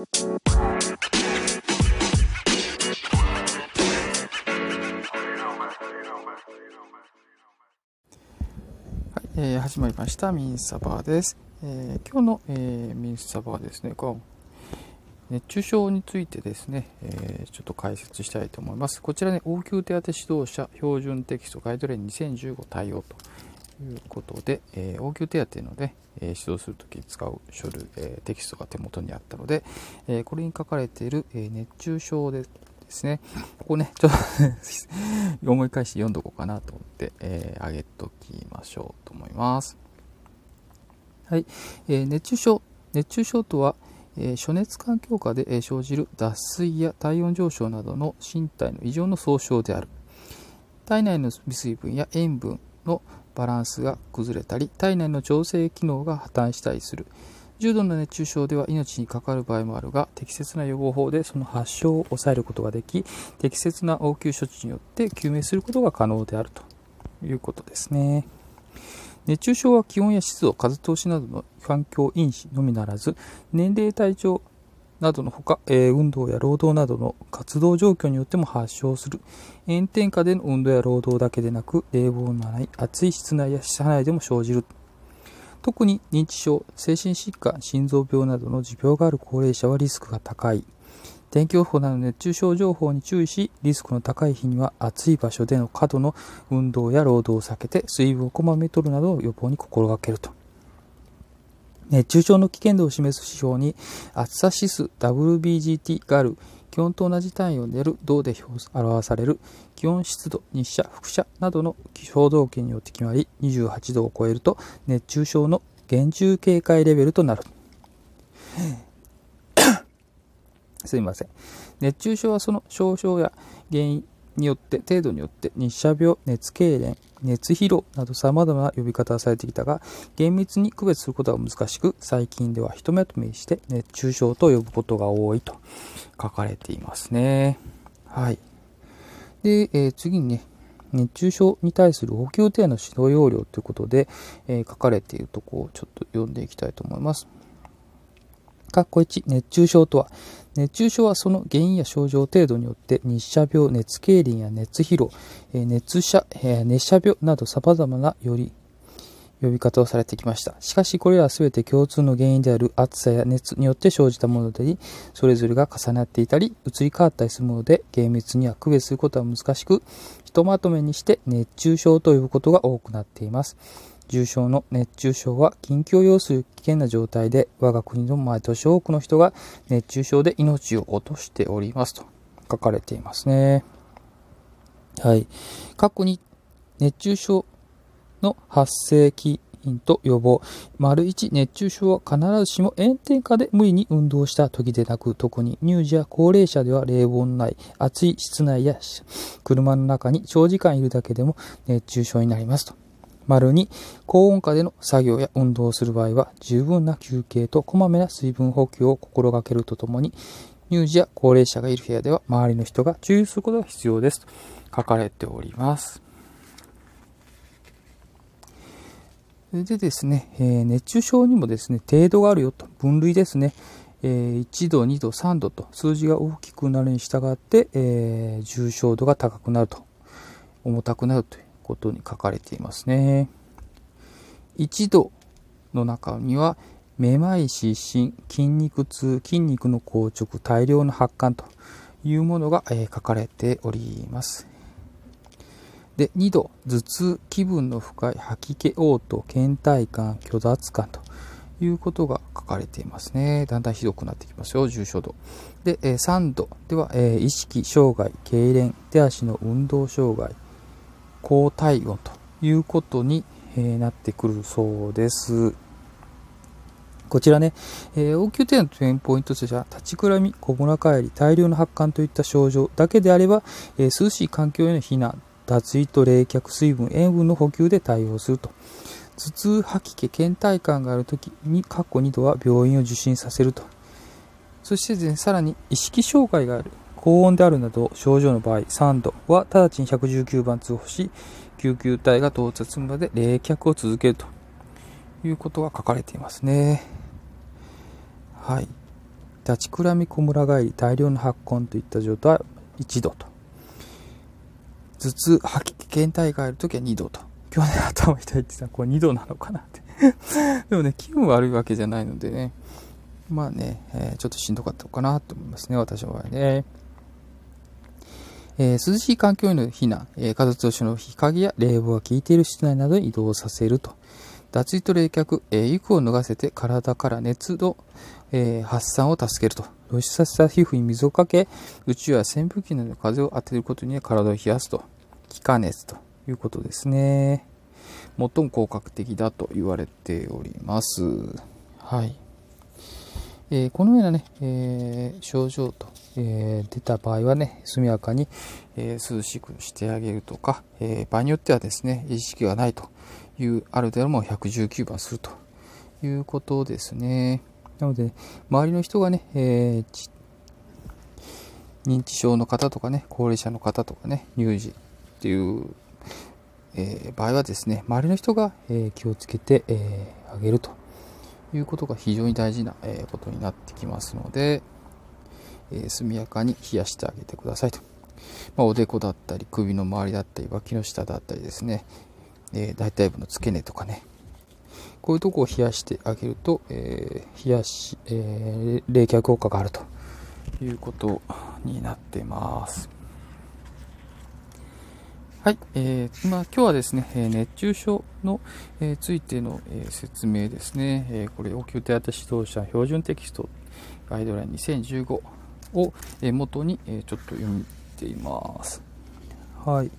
はい、えー、始まりましたミンサバーです。えー、今日の、えー、ミンサバーですね、こ熱中症についてですね、えー、ちょっと解説したいと思います。こちらね、応急手当指導者標準テキストガイドライン2015対応ということで、えー、応急手当ので、えー、指導するときに使う書類、えー、テキストが手元にあったので、えこれに書かれている、え熱中症でですね、ここね、ちょっと 思い返して読んどこうかなと思って、えー、上げときましょうと思います。はい、え熱中症。熱中症とは、え暑熱環境下でえ生じる脱水や体温上昇などの身体の異常の総称である体内の微水分や塩分のバランスが崩れたり体内の調整機能が破綻したりする重度の熱中症では命に関わる場合もあるが適切な予防法でその発症を抑えることができ適切な応急処置によって救命することが可能であるということですね。熱中症は気温や湿度、風通しなどの環境因子のみならず、年齢、体調などのほか、えー、運動や労働などの活動状況によっても発症する。炎天下での運動や労働だけでなく、冷房のない暑い室内や車内でも生じる。特に認知症、精神疾患、心臓病などの持病がある高齢者はリスクが高い。天気予報など熱中症情報に注意し、リスクの高い日には暑い場所での過度の運動や労働を避けて水分をこまめに取るなどを予防に心がけると。熱中症の危険度を示す指標に暑さ指数 WBGT がある気温と同じ単位を出る銅で表される気温、湿度、日射、輻射などの衝動圏によって決まり28度を超えると熱中症の厳重警戒レベルとなる。すいません。熱中症はその症状や原因によって、程度によって日射病、熱痙攣、熱疲労など様々な呼び方をされてきたが、厳密に区別することが難しく、最近ではひとめとめして熱中症と呼ぶことが多いと書かれていますね。はい。で、えー、次にね、熱中症に対する応急手の指導要領ということで、えー、書かれているところをちょっと読んでいきたいと思います。括弧1、熱中症とは、熱中症はその原因や症状程度によって日射病、熱痙攣や熱疲労、熱射、熱射病など様々なより呼び方をされてきました。しかしこれらは全て共通の原因である暑さや熱によって生じたものでそれぞれが重なっていたり、移り変わったりするもので、厳密には区別することは難しく、ひとまとめにして熱中症と呼ぶことが多くなっています。重症の熱中症は緊急を要する危険な状態で我が国の毎年多くの人が熱中症で命を落としておりますと書かれていますね。はい。過去に熱中症の発生期因と予防。丸1、熱中症は必ずしも炎天下で無理に運動した時でなく、特に乳児や高齢者では冷房のない暑い室内や車の中に長時間いるだけでも熱中症になりますと。丸に高温下での作業や運動をする場合は十分な休憩とこまめな水分補給を心がけるとともに乳児や高齢者がいる部屋では周りの人が注意することが必要ですと書かれております。でですね、えー、熱中症にもですね、程度があるよと、分類ですね、えー、1度、2度、3度と数字が大きくなるに従って、えー、重症度が高くなると、重たくなるということに書かれていますね。1度の中には、めまい、失神、筋肉痛、筋肉の硬直、大量の発汗というものが、え書かれております。で、2度、頭痛、気分の深い吐き気、嘔吐、倦怠感、虚脱感ということが書かれていますね。だんだんひどくなってきますよ、重症度。で、え3度では、え意識障害、痙攣、手足の運動障害、高体温ということに、えなってくるそうです。こちらね、えー、応急手当のポイントとしては、立ちくらみ、小村帰り、大量の発汗といった症状だけであれば、えー、涼しい環境への避難、脱衣と冷却、水分、塩分の補給で対応すると。頭痛、吐き気、倦怠感があるときに、過去2度は病院を受診させると。そしてね、さらに意識障害がある、高温であるなど症状の場合3度は直ちに119番通報し救急隊が到着するまで冷却を続けるということが書かれていますね。はい。立ちくらみ、こむら返り、大量の発根といった状態は1度と。頭痛、吐き気、倦怠があるときは2度と。今日ね、頭痛いってさ、これ2度なのかなって でもね、気分悪いわけじゃないのでね、まあね、えー、ちょっとしんどかったのかなと思いますね、私の場合ね。えー、涼しい環境への避難、えー、家族としの日陰や冷房が効いている室内などに移動させると。脱衣と冷却、えー、衣を脱がせて体から熱の、えー、発散を助けると。露出させた皮膚に水をかけ、宇宙や扇風機などの風を当てることに体を冷やすと。気化熱ということですね。最も効果的だと言われております。はい。えー、このようなね、えー、症状と、えー、出た場合はね、速やかに、え涼しくしてあげるとか、え場合によってはですね、意識がないという、ある程度も119番するということですね。なので、周りの人がね、え認知症の方とかね、高齢者の方とかね、乳児っていうえ、場合はですね、周りの人が、え、気をつけて、え、あげるということが非常に大事な、えことになってきますので、え速やかに冷やしてあげてくださいと。まあ、おでこだったり、首の周りだったり、脇の下だったりですね、え大腿部の付け根とかね、こういうとこを冷やしてあげると、え冷やし、え冷却効果があるということになってます。はい、えー、まあ、今日はですね、え熱中症の、え、ついての、え、説明ですね、えこれ、応急手当指導者標準テキストガイドライン2015を、え元に、えちょっと読んでいます。はい。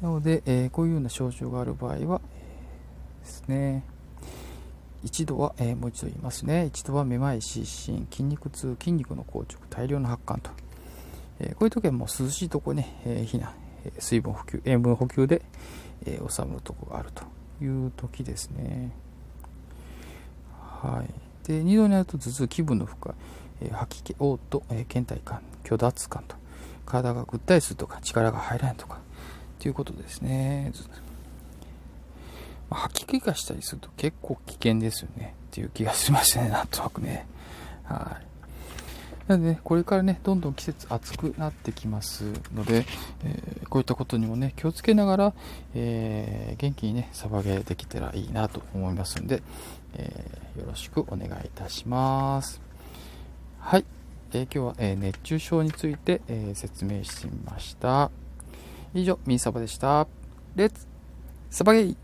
なので、えこういうような症状がある場合は、えですね、一度は、えもう一度言いますね。一度はめまい、失神、筋肉痛、筋肉の硬直、大量の発汗と。えこういう時はもう涼しいとこね、え避難。水分補給、塩分補給で、えー、収むとこがあるという時ですね。はい。で、2度になると頭痛、気分の負荷、えー、吐き気、嘔吐、え、倦怠感、虚脱感と、体がぐったりするとか、力が入らないとか、ということですね。まあ、吐き気がしたりすると結構危険ですよね。っていう気がしましたね、なんとなくね。はい。なので、ね、これからね、どんどん季節暑くなってきますので、えー、こういったことにもね、気をつけながら、えー、元気にね、サバゲーできたらいいなと思いますんで、えー、よろしくお願いいたします。はい。え今日は、え熱中症について、え説明してみました。以上、ミーサバでした。レッツサバゲイ